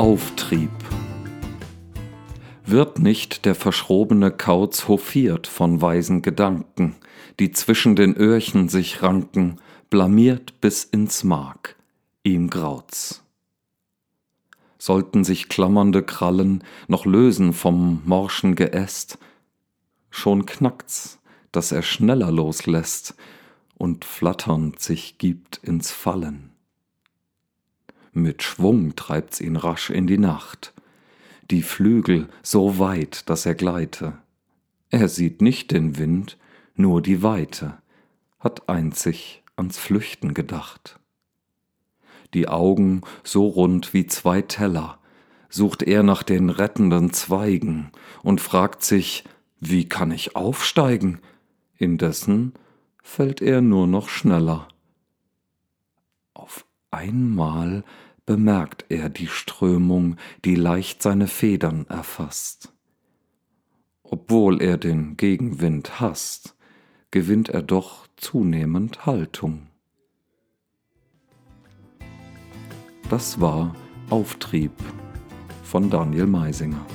Auftrieb. Wird nicht der verschrobene Kauz hofiert von weisen Gedanken, die zwischen den Öhrchen sich ranken, blamiert bis ins Mark, ihm graut's. Sollten sich klammernde Krallen noch lösen vom morschen Geäst, schon knackt's, dass er schneller loslässt und flatternd sich gibt ins Fallen. Mit Schwung treibt's ihn rasch in die Nacht, die Flügel so weit, dass er gleite. Er sieht nicht den Wind, nur die Weite, hat einzig ans Flüchten gedacht. Die Augen so rund wie zwei Teller, sucht er nach den rettenden Zweigen und fragt sich, wie kann ich aufsteigen? Indessen fällt er nur noch schneller. Auf einmal bemerkt er die Strömung, die leicht seine Federn erfasst. Obwohl er den Gegenwind hasst, gewinnt er doch zunehmend Haltung. Das war Auftrieb von Daniel Meisinger.